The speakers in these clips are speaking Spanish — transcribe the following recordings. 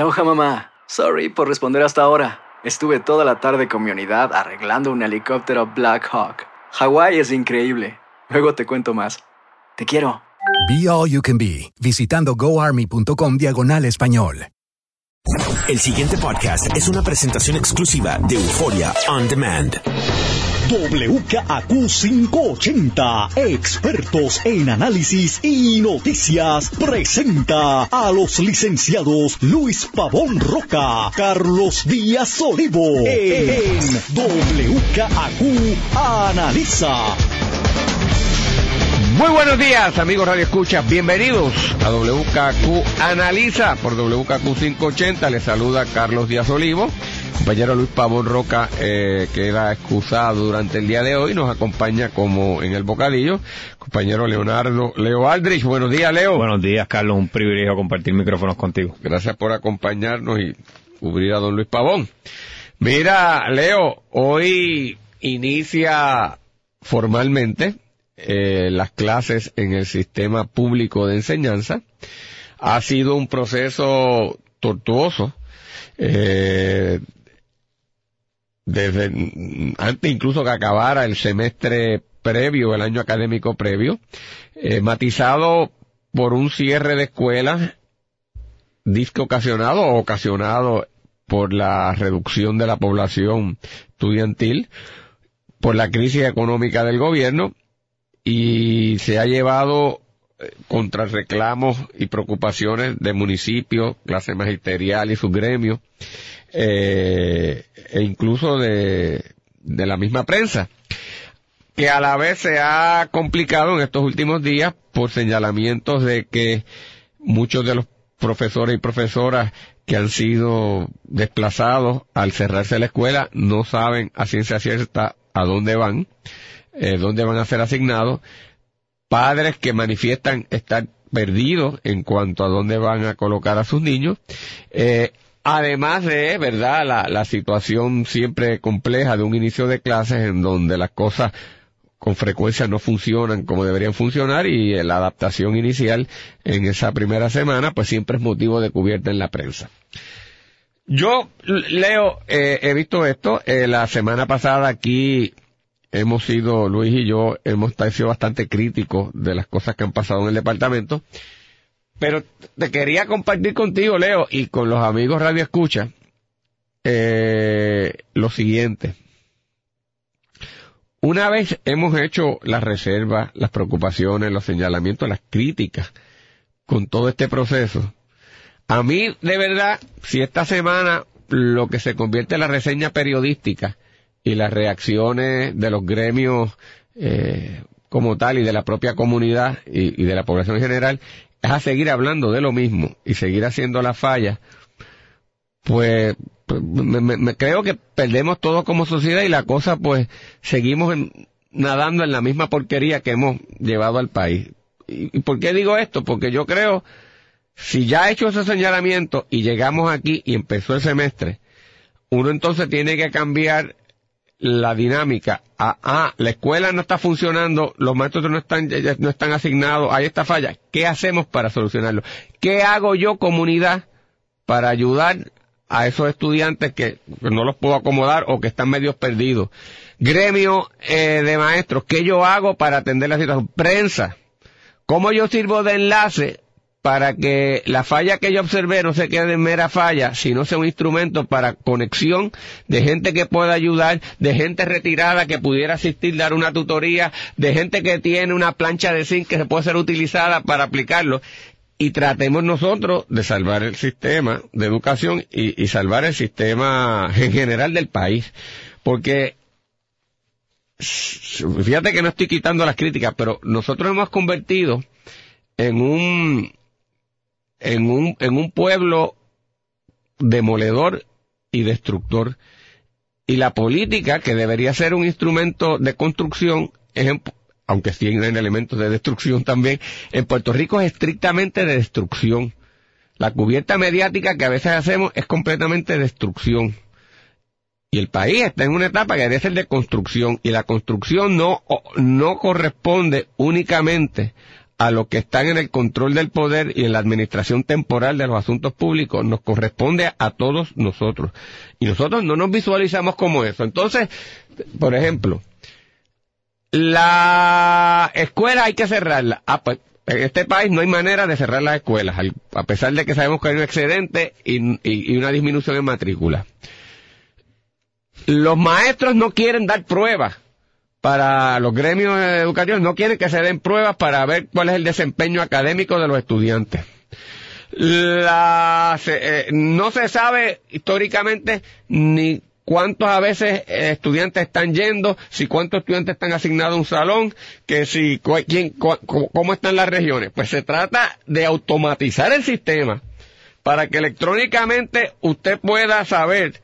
Aloha mamá. Sorry por responder hasta ahora. Estuve toda la tarde con mi unidad arreglando un helicóptero Black Hawk. Hawái es increíble. Luego te cuento más. Te quiero. Be All You Can Be, visitando goarmy.com diagonal español. El siguiente podcast es una presentación exclusiva de Euforia On Demand. WKAQ 580, expertos en análisis y noticias, presenta a los licenciados Luis Pavón Roca, Carlos Díaz Olivo, en WKAQ Analiza. Muy buenos días, amigos Radio Escucha. Bienvenidos a WKQ Analiza por WKQ 580. Les saluda Carlos Díaz Olivo. Compañero Luis Pavón Roca eh, queda excusado durante el día de hoy. Nos acompaña como en el bocadillo. Compañero Leonardo Leo Aldrich. Buenos días, Leo. Buenos días, Carlos. Un privilegio compartir micrófonos contigo. Gracias por acompañarnos y cubrir a don Luis Pavón. Mira, Leo, hoy inicia formalmente eh, las clases en el sistema público de enseñanza. Ha sido un proceso tortuoso, eh, desde antes incluso que acabara el semestre previo, el año académico previo, eh, matizado por un cierre de escuelas disque ocasionado o ocasionado por la reducción de la población estudiantil, por la crisis económica del gobierno y se ha llevado contra reclamos y preocupaciones de municipios, clase magisterial y sus gremios, eh, e incluso de, de la misma prensa, que a la vez se ha complicado en estos últimos días por señalamientos de que muchos de los profesores y profesoras que han sido desplazados al cerrarse la escuela no saben a ciencia cierta a dónde van eh, dónde van a ser asignados, padres que manifiestan estar perdidos en cuanto a dónde van a colocar a sus niños, eh, además de, verdad, la, la situación siempre compleja de un inicio de clases en donde las cosas con frecuencia no funcionan como deberían funcionar y la adaptación inicial en esa primera semana pues siempre es motivo de cubierta en la prensa. Yo, Leo, eh, he visto esto, eh, la semana pasada aquí hemos sido, Luis y yo, hemos sido bastante críticos de las cosas que han pasado en el departamento. Pero te quería compartir contigo, Leo, y con los amigos Radio Escucha, eh, lo siguiente. Una vez hemos hecho las reservas, las preocupaciones, los señalamientos, las críticas con todo este proceso, a mí, de verdad, si esta semana lo que se convierte en la reseña periodística y las reacciones de los gremios eh, como tal y de la propia comunidad y, de la población en general es a seguir hablando de lo mismo y seguir haciendo la falla, pues, pues me, creo que perdemos todo como sociedad y la cosa pues seguimos nadando en la misma porquería que hemos llevado al país. ¿Y, ¿Y por qué digo esto? Porque yo creo, si ya ha hecho ese señalamiento y llegamos aquí y empezó el semestre, uno entonces tiene que cambiar la dinámica. Ah, ah, la escuela no está funcionando, los maestros no están, no están asignados, hay esta falla. ¿Qué hacemos para solucionarlo? ¿Qué hago yo, comunidad, para ayudar a esos estudiantes que no los puedo acomodar o que están medios perdidos? Gremio eh, de maestros, ¿qué yo hago para atender la situación? Prensa, ¿cómo yo sirvo de enlace para que la falla que yo observé no se quede en mera falla, sino sea un instrumento para conexión de gente que pueda ayudar, de gente retirada que pudiera asistir, dar una tutoría, de gente que tiene una plancha de zinc que se puede ser utilizada para aplicarlo. Y tratemos nosotros de salvar el sistema de educación y, y salvar el sistema en general del país. Porque fíjate que no estoy quitando las críticas, pero nosotros hemos convertido en un en un, en un pueblo demoledor y destructor. Y la política, que debería ser un instrumento de construcción, aunque tienen elementos de destrucción también, en Puerto Rico es estrictamente de destrucción. La cubierta mediática que a veces hacemos es completamente destrucción. Y el país está en una etapa que debe ser de construcción y la construcción no, no corresponde únicamente a los que están en el control del poder y en la administración temporal de los asuntos públicos, nos corresponde a todos nosotros. Y nosotros no nos visualizamos como eso. Entonces, por ejemplo, la escuela hay que cerrarla. Ah, pues, en este país no hay manera de cerrar las escuelas, a pesar de que sabemos que hay un excedente y, y una disminución en matrícula. Los maestros no quieren dar pruebas para los gremios educativos, no quieren que se den pruebas para ver cuál es el desempeño académico de los estudiantes. Eh, no se sabe históricamente ni cuántos a veces eh, estudiantes están yendo, si cuántos estudiantes están asignados a un salón, que si quién, cómo están las regiones. Pues se trata de automatizar el sistema para que electrónicamente usted pueda saber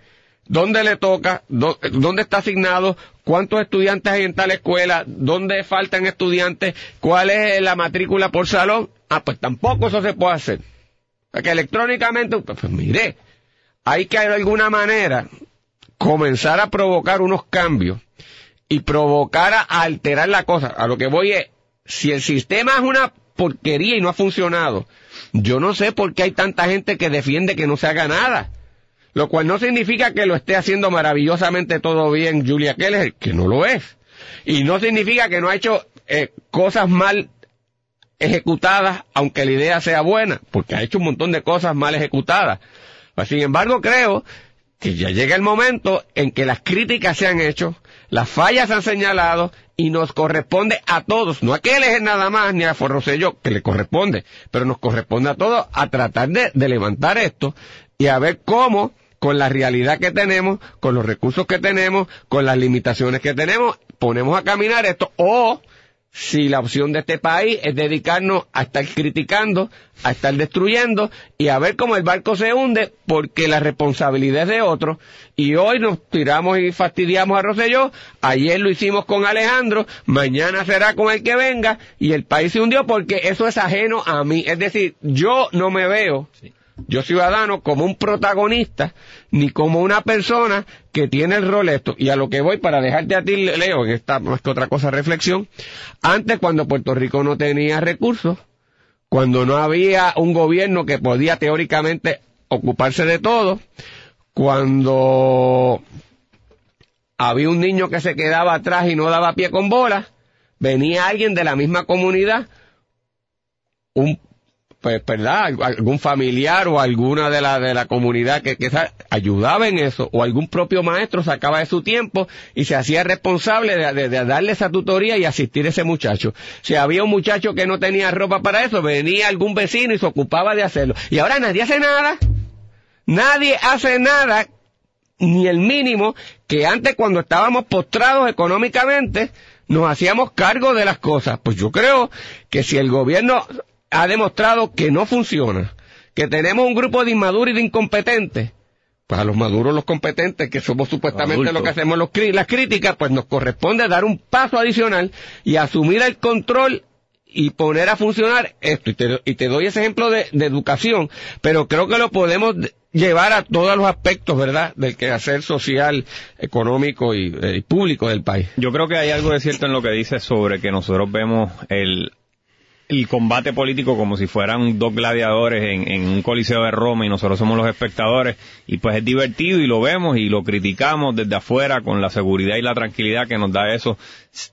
dónde le toca, dónde está asignado, cuántos estudiantes hay en tal escuela, dónde faltan estudiantes, cuál es la matrícula por salón. Ah, pues tampoco eso se puede hacer. Porque electrónicamente, pues, pues mire, hay que de alguna manera comenzar a provocar unos cambios y provocar a alterar la cosa. A lo que voy es, si el sistema es una porquería y no ha funcionado, yo no sé por qué hay tanta gente que defiende que no se haga nada. Lo cual no significa que lo esté haciendo maravillosamente todo bien Julia Keller, que no lo es. Y no significa que no ha hecho eh, cosas mal ejecutadas, aunque la idea sea buena, porque ha hecho un montón de cosas mal ejecutadas. Pues, sin embargo, creo que ya llega el momento en que las críticas se han hecho, las fallas se han señalado y nos corresponde a todos, no a que él nada más ni a Forrosello, que le corresponde, pero nos corresponde a todos a tratar de levantar esto y a ver cómo con la realidad que tenemos, con los recursos que tenemos, con las limitaciones que tenemos, ponemos a caminar esto. O si la opción de este país es dedicarnos a estar criticando, a estar destruyendo y a ver cómo el barco se hunde porque la responsabilidad es de otros y hoy nos tiramos y fastidiamos a Roselló, ayer lo hicimos con Alejandro, mañana será con el que venga. Y el país se hundió porque eso es ajeno a mí, es decir, yo no me veo yo ciudadano como un protagonista ni como una persona que tiene el rol esto. Y a lo que voy para dejarte a ti, Leo, en esta más que otra cosa reflexión, antes cuando Puerto Rico no tenía recursos, cuando no había un gobierno que podía teóricamente ocuparse de todo, cuando había un niño que se quedaba atrás y no daba pie con bola, venía alguien de la misma comunidad, un pues, ¿verdad? Algún familiar o alguna de la, de la comunidad que, que ayudaba en eso, o algún propio maestro sacaba de su tiempo y se hacía responsable de, de, darle esa tutoría y asistir a ese muchacho. Si había un muchacho que no tenía ropa para eso, venía algún vecino y se ocupaba de hacerlo. Y ahora nadie hace nada. Nadie hace nada, ni el mínimo, que antes cuando estábamos postrados económicamente, nos hacíamos cargo de las cosas. Pues yo creo que si el gobierno ha demostrado que no funciona, que tenemos un grupo de inmaduros y de incompetentes, pues a los maduros, los competentes, que somos supuestamente lo que hacemos los, las críticas, pues nos corresponde dar un paso adicional y asumir el control y poner a funcionar esto. Y te, doy ese ejemplo de, educación, pero creo que lo podemos llevar a todos los aspectos, ¿verdad?, del quehacer social, económico y, y, público del país. Yo creo que hay algo de cierto en lo que dice sobre que nosotros vemos el el combate político como si fueran dos gladiadores en, un coliseo de Roma y nosotros somos los espectadores. Y pues es divertido y lo vemos y lo criticamos desde afuera con la seguridad y la tranquilidad que nos da eso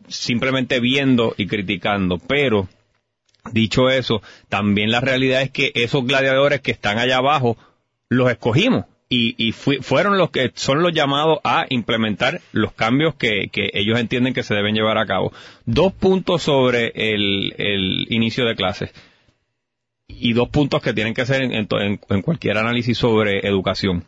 simplemente viendo y criticando. Pero dicho eso también la realidad es que esos gladiadores que están allá abajo los escogimos y, fueron los que son los llamados a implementar los cambios que, ellos entienden que se deben llevar a cabo. Dos puntos sobre el, inicio de clases y dos puntos que tienen que ser en, cualquier análisis sobre educación.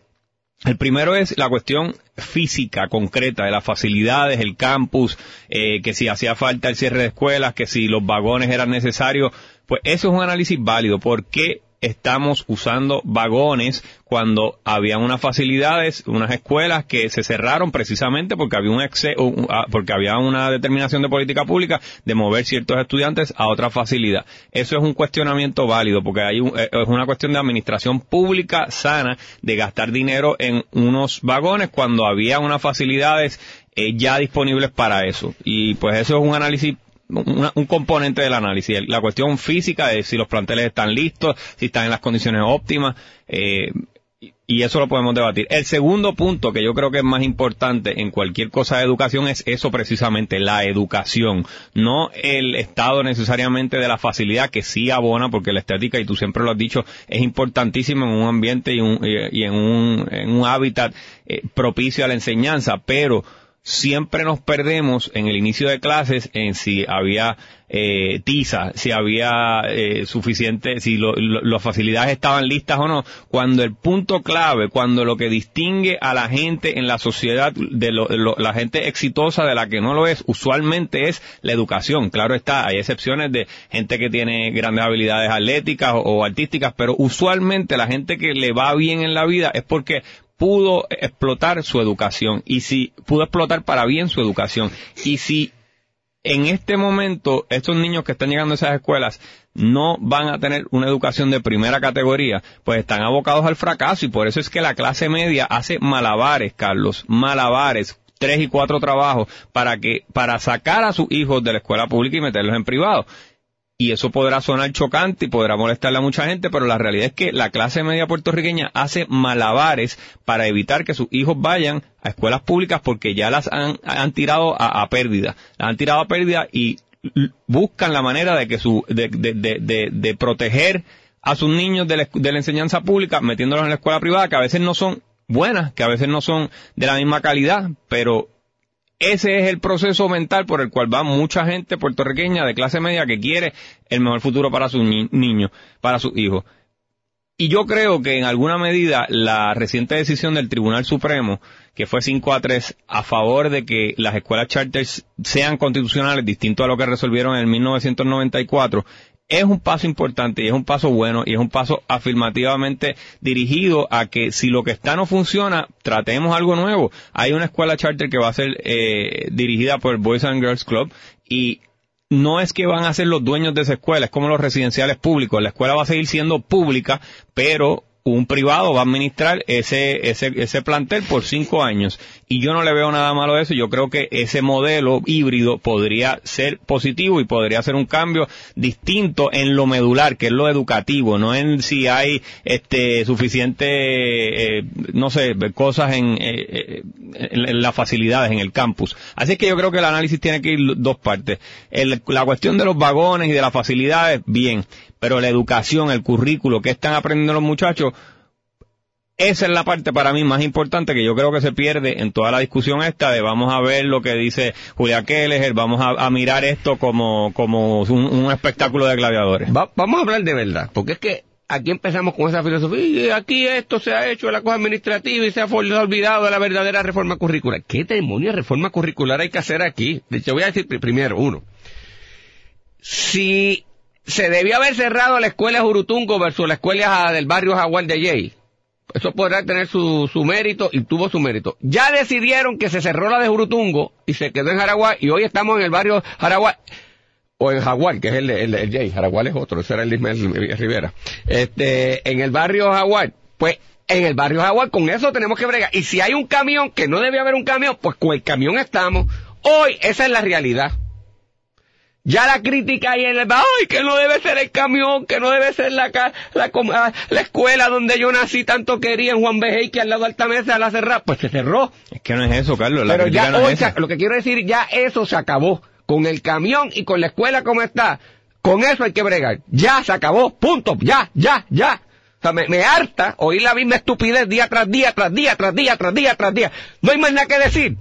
El primero es la cuestión física, concreta, de las facilidades, el campus, eh, que si hacía falta el cierre de escuelas, que si los vagones eran necesarios, pues eso es un análisis válido. ¿Por qué estamos usando vagones cuando había unas facilidades, unas escuelas que se cerraron precisamente porque había un ah, porque había una determinación de política pública de mover ciertos estudiantes a otra facilidad. Eso es un cuestionamiento válido porque hay eh, es una cuestión de administración pública sana de gastar dinero en unos vagones cuando había unas facilidades eh, ya disponibles para eso. Y pues eso es un análisis un componente del análisis, la cuestión física de si los planteles están listos, si están en las condiciones óptimas, eh, y eso lo podemos debatir. El segundo punto que yo creo que es más importante en cualquier cosa de educación es eso precisamente, la educación, no el estado necesariamente de la facilidad que sí abona, porque la estética, y tú siempre lo has dicho, es importantísima en un ambiente y, en, un, en un hábitat eh, propicio a la enseñanza, pero siempre nos perdemos en el inicio de clases en si había eh, tiza, si había eh, suficiente, si las facilidades estaban listas o no, cuando el punto clave, cuando lo que distingue a la gente en la sociedad, de la gente exitosa de la que no lo es, usualmente es la educación. Claro está, hay excepciones de gente que tiene grandes habilidades atléticas o artísticas, pero usualmente la gente que le va bien en la vida es porque pudo explotar su educación y si pudo explotar para bien su educación y si en este momento estos niños que están llegando a esas escuelas no van a tener una educación de primera categoría, pues están abocados al fracaso y por eso es que la clase media hace malabares, Carlos, malabares, tres y cuatro trabajos para que para sacar a sus hijos de la escuela pública y meterlos en privado y eso podrá sonar chocante y podrá molestarle a mucha gente, pero la realidad es que la clase media puertorriqueña hace malabares para evitar que sus hijos vayan a escuelas públicas porque ya las han, tirado a, pérdida. Las han tirado a pérdida y buscan la manera de que su, de, de, de, proteger a sus niños de la, de la enseñanza pública metiéndolos en la escuela privada, que a veces no son buenas, que a veces no son de la misma calidad, pero ese es el proceso mental por el cual va mucha gente puertorriqueña de clase media que quiere el mejor futuro para sus niños, para sus hijos. Y yo creo que en alguna medida la reciente decisión del Tribunal Supremo, que fue 5 a 3, a favor de que las escuelas charters sean constitucionales, distinto a lo que resolvieron en 1994, es un paso importante y es un paso bueno y es un paso afirmativamente dirigido a que si lo que está no funciona, tratemos algo nuevo. Hay una escuela charter que va a ser eh, dirigida por el Boys and Girls Club y no es que van a ser los dueños de esa escuela, es como los residenciales públicos. La escuela va a seguir siendo pública, pero un privado va a administrar ese, ese, ese plantel por cinco años. Y yo no le veo nada malo a eso. Yo creo que ese modelo híbrido podría ser positivo y podría ser un cambio distinto en lo medular, que es lo educativo, no en si hay este suficiente, eh, no sé, cosas en, eh, en, las facilidades, en el campus. Así que yo creo que el análisis tiene que ir dos partes. la cuestión de los vagones y de las facilidades, bien pero la educación, el currículo, que están aprendiendo los muchachos, esa es la parte para mí más importante que yo creo que se pierde en toda la discusión esta de vamos a ver lo que dice Julia Keller, vamos a, mirar esto como, como un, espectáculo de gladiadores. vamos a hablar de verdad, porque es que aquí empezamos con esa filosofía y aquí esto se ha hecho la cosa administrativa y se ha olvidado de la verdadera reforma curricular. ¿Qué demonios reforma curricular hay que hacer aquí? De hecho, voy a decir primero, uno, si se debió haber cerrado la escuela Jurutungo versus la escuela del barrio Jaguar de Jay. Eso podrá tener su, su mérito y tuvo su mérito. Ya decidieron que se cerró la de Jurutungo y se quedó en Jaraguay y hoy estamos en el barrio Jaraguay o en Jaguar, que es el, el, el Jay, Jaraguay es otro, ese era el Ismael Rivera. Este, en el barrio Jaguar, pues en el barrio Jaguar con eso tenemos que bregar. Y si hay un camión, que no debe haber un camión, pues con el camión estamos. Hoy esa es la realidad. Ya la crítica ahí en el ay, que no debe ser el camión, que no debe ser la, la, ah, la, escuela donde yo nací tanto quería en Juan Bejey, que al lado de Altamesa la cerrar, pues se cerró. Es que no es eso, Carlos, la Pero ya no es lo que quiero decir, ya eso se acabó. Con el camión y con la escuela como está, con eso hay que bregar. Ya se acabó, punto, ya, ya, ya. O sea, me, me harta oír la misma estupidez día tras día, tras día, tras día, tras día, tras día. No hay más nada que decir.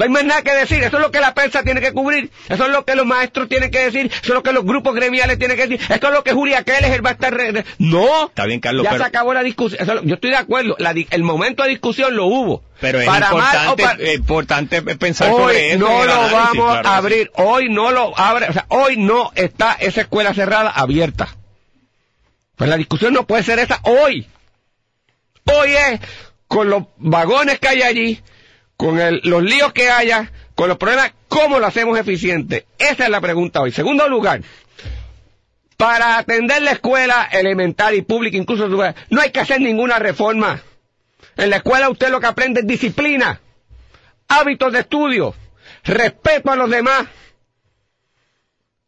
No hay más nada que decir, eso es lo que la prensa tiene que cubrir, eso es lo que los maestros tienen que decir, eso es lo que los grupos gremiales tienen que decir, esto es lo que Julia Keller va a estar... No, Está bien, Carlos, ya se acabó la discusión, yo estoy de acuerdo, el momento de discusión lo hubo. Pero es importante, importante pensar sobre eso. no lo vamos a abrir, hoy no lo abre, o sea, hoy no está esa escuela cerrada abierta. Pues la discusión no puede ser esa hoy. Hoy es con los vagones que hay allí, con el- los líos que haya, con los problemas, ¿cómo lo hacemos eficiente? Esa es la pregunta hoy. Segundo lugar, para atender la escuela elemental y pública, incluso no hay que hacer ninguna reforma. En la escuela usted lo que aprende es disciplina, hábitos de estudio, respeto a los demás,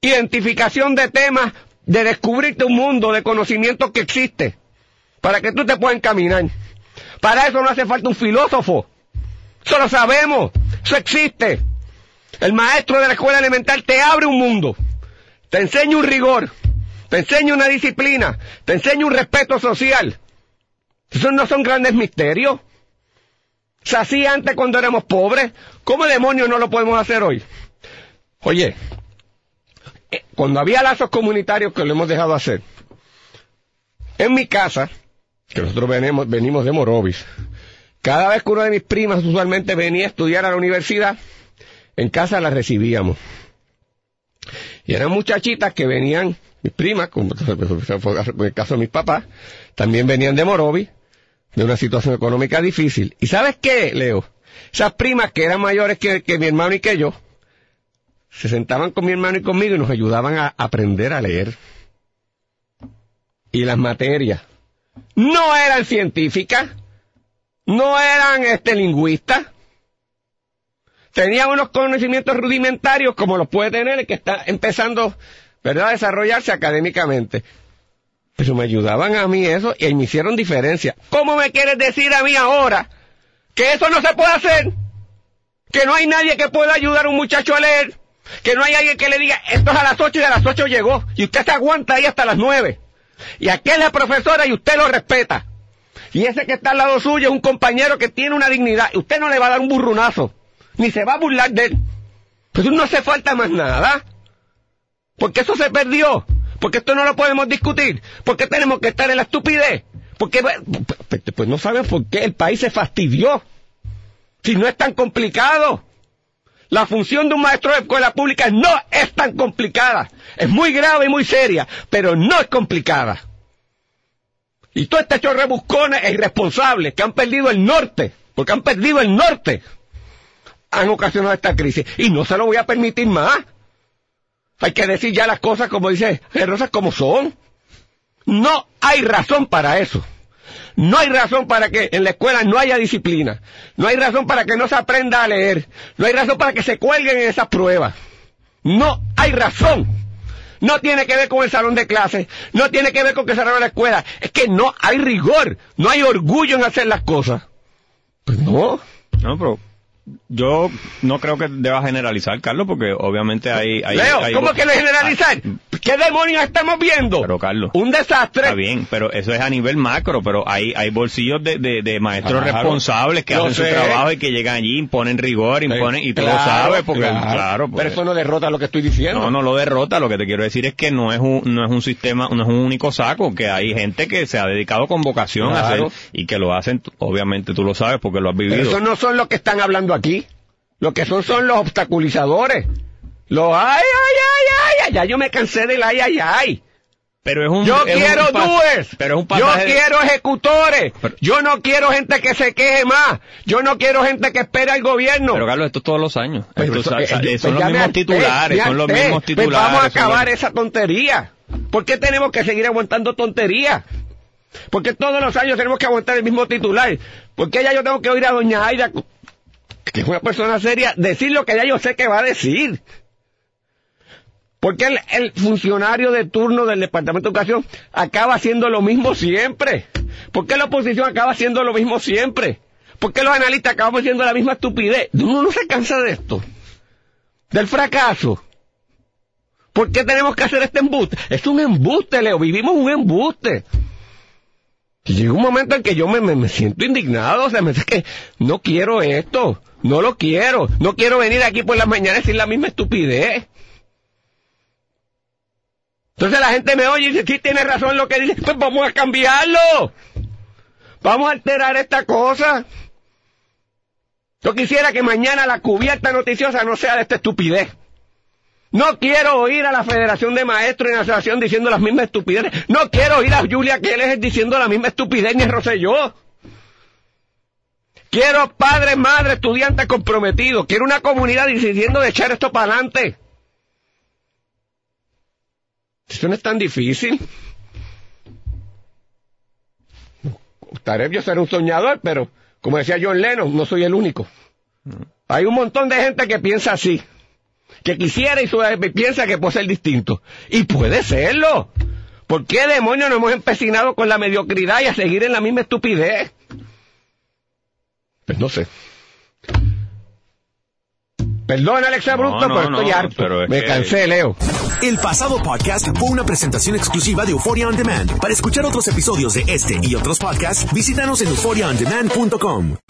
identificación de temas, de descubrirte un mundo de conocimiento que existe, para que tú te puedas encaminar. Para eso no hace falta un filósofo. Eso lo sabemos. Eso existe. El maestro de la escuela elemental te abre un mundo. Te enseña un rigor. Te enseña una disciplina. Te enseña un respeto social. Esos no son grandes misterios. Se hacía antes cuando éramos pobres. ¿Cómo demonios no lo podemos hacer hoy? Oye, eh, cuando había lazos comunitarios que lo hemos dejado hacer, en mi casa, que nosotros venimos, venimos de Morovis, cada vez que una de mis primas usualmente venía a estudiar a la universidad, en casa la recibíamos. Y eran muchachitas que venían, mis primas, como fue el caso de mis papás, también venían de Morovis, de una situación económica difícil. ¿Y sabes qué, Leo? Esas primas que eran mayores que, que mi hermano y que yo, se sentaban con mi hermano y conmigo y nos ayudaban a aprender a leer. Y las materias no eran científicas, no eran este lingüistas, tenían unos conocimientos rudimentarios como los puede tener el que está empezando ¿verdad? a desarrollarse académicamente. Pero me ayudaban a mí eso y me hicieron diferencia. ¿Cómo me quieres decir a mí ahora que eso no se puede hacer? Que no hay nadie que pueda ayudar a un muchacho a leer. Que no hay alguien que le diga, esto es a las ocho y a las ocho llegó. Y usted se aguanta ahí hasta las nueve. Y aquí es la profesora y usted lo respeta. Y ese que está al lado suyo es un compañero que tiene una dignidad. Usted no le va a dar un burrunazo. Ni se va a burlar de él. Pues no hace falta más nada. Porque eso se perdió. Porque esto no lo podemos discutir. Porque tenemos que estar en la estupidez. Porque, pues, pues no saben por qué el país se fastidió. Si no es tan complicado. La función de un maestro de escuela pública no es tan complicada. Es muy grave y muy seria, pero no es complicada. Y todo este hecho rebuscones e irresponsables que han perdido el norte, porque han perdido el norte, han ocasionado esta crisis. Y no se lo voy a permitir más. Hay que decir ya las cosas como dice Rosas como son. No hay razón para eso. No hay razón para que en la escuela no haya disciplina. No hay razón para que no se aprenda a leer. No hay razón para que se cuelguen en esas pruebas. No hay razón. No tiene que ver con el salón de clases. No tiene que ver con que cerraron la escuela. Es que no hay rigor. No hay orgullo en hacer las cosas. Pues no. No, pero yo no creo que deba generalizar, Carlos, porque obviamente hay... hay Leo, hay- ¿cómo que no generalizar? ¿Qué demonios estamos viendo? Pero, Carlos. Un desastre. Está bien, pero eso es a nivel macro, pero hay, hay bolsillos de, de, de maestros Claro. responsables que hacen sé. su trabajo y que llegan allí, imponen rigor, imponen, y tú Claro, lo sabes, porque, claro. claro, pues, Pero eso no derrota lo que estoy diciendo. no, no lo derrota, lo que te quiero decir es que no es un, no es un sistema, no es un único saco, que hay gente que se ha dedicado con vocación a hacer, y que lo hacen, obviamente tú lo sabes porque lo has Pero vivido. esos no son los que están hablando aquí. Lo que son son los obstaculizadores. Los ay, ay, ay, ay, ay. Ya yo me cansé del ay, ay, ay. Pero es un, Yo es un quiero pas- doers. Pero es un Yo de- quiero ejecutores. Pero- Yo no quiero gente que se queje más. Yo no quiero gente que espera al gobierno. Pero Carlos, esto es todos los años. Pues, Esto, pues, sa- eh, pues son los mismos titulares, son los mismos Pues titulares. vamos a los- acabar esa tontería. ¿Por qué tenemos que seguir aguantando tonterías? Porque todos los años tenemos que aguantar el mismo titular. Porque ya yo tengo que oír a doña Aida, que es una persona seria, decir lo que ya yo sé que va a decir. Porque el, el funcionario de turno del Departamento de Educación acaba haciendo lo mismo siempre. ¿Por qué la oposición acaba haciendo lo mismo siempre? ¿Por qué los analistas acabamos haciendo la misma estupidez? Uno no se cansa de esto. Del fracaso. ¿Por qué tenemos que hacer este embuste? Es un embuste, Leo. Vivimos un embuste. Llega un momento en que yo me, me- me siento indignado. O sea, me dice que no quiero esto. No lo quiero. No quiero venir aquí por las mañanas decir la misma estupidez. Entonces la gente me oye y dice, sí, tiene razón lo que dice. Pues vamos a cambiarlo. Vamos a alterar esta cosa. Yo quisiera que mañana la cubierta noticiosa no sea de esta estupidez. No quiero oír a la Federación de Maestros y la Asociación diciendo las mismas estupideces. No quiero oír a Julia Keller diciendo la misma estupidez ni a Rosselló. Quiero padres, madres, estudiantes comprometidos. Quiero una comunidad decidiendo de echar esto para adelante. Esto no es tan difícil. Estaré yo ser un soñador, pero como decía John Lennon, no soy el único. Hay un montón de gente que piensa así, que quisiera y piensa que puede ser distinto. Y puede serlo. ¿Por qué demonios nos hemos empecinado con la mediocridad y a seguir en la misma estupidez? Pues no sé. Perdón, Alexa Bruto, pero estoy harto. Me cansé, Leo. El pasado podcast fue una presentación exclusiva de Euphoria On Demand. Para escuchar otros episodios de este y otros podcasts, visítanos en euphoriaondemand.com.